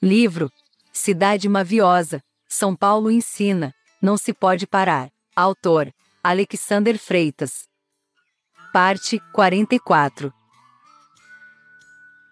Livro Cidade Maviosa, São Paulo ensina, não se pode parar. Autor Alexander Freitas. Parte 44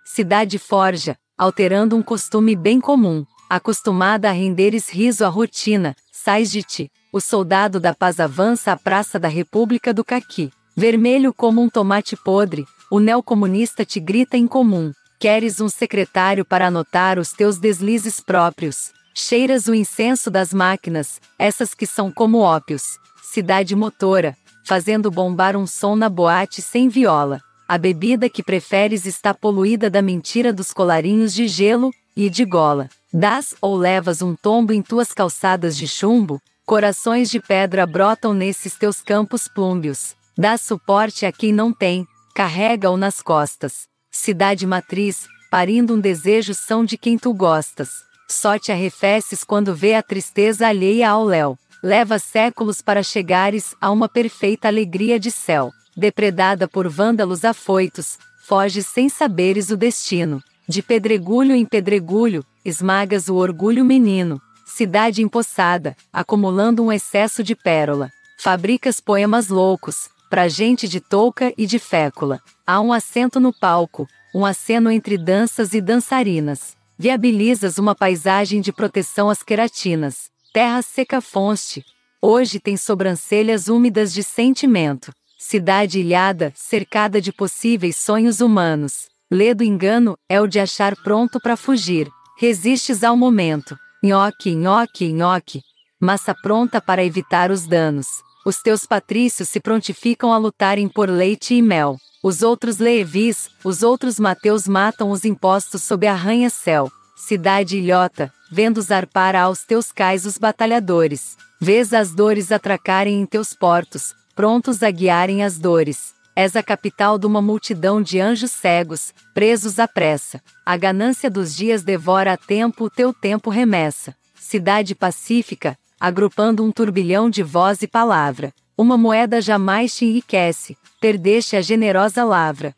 Cidade forja, alterando um costume bem comum, acostumada a renderes riso à rotina, sais de ti. O soldado da paz avança à Praça da República do Caqui. Vermelho como um tomate podre, o neocomunista te grita em comum. Queres um secretário para anotar os teus deslizes próprios. Cheiras o incenso das máquinas, essas que são como ópios. Cidade motora, fazendo bombar um som na boate sem viola. A bebida que preferes está poluída da mentira dos colarinhos de gelo e de gola. Das ou levas um tombo em tuas calçadas de chumbo, corações de pedra brotam nesses teus campos plúmbios. Dá suporte a quem não tem, carrega-o nas costas. Cidade matriz, parindo um desejo são de quem tu gostas. Só te arrefeces quando vê a tristeza alheia ao léu. Leva séculos para chegares a uma perfeita alegria de céu. Depredada por vândalos afoitos, foges sem saberes o destino. De pedregulho em pedregulho, esmagas o orgulho menino. Cidade empossada, acumulando um excesso de pérola. Fabricas poemas loucos, pra gente de touca e de fécula. Há um assento no palco, um aceno entre danças e dançarinas. Viabilizas uma paisagem de proteção às queratinas. Terra seca fonste. Hoje tem sobrancelhas úmidas de sentimento. Cidade ilhada, cercada de possíveis sonhos humanos. Ledo engano é o de achar pronto para fugir. Resistes ao momento. Nhoque, nhoque, nhoque. Massa pronta para evitar os danos. Os teus patrícios se prontificam a lutarem por leite e mel. Os outros levis, os outros mateus matam os impostos sob arranha-céu. Cidade ilhota, vendo zarpar aos teus cais os batalhadores. Vês as dores atracarem em teus portos, prontos a guiarem as dores. És a capital de uma multidão de anjos cegos, presos à pressa. A ganância dos dias devora a tempo o teu tempo remessa. Cidade pacífica, agrupando um turbilhão de voz e palavra. Uma moeda jamais te enriquece, perdeste a generosa lavra.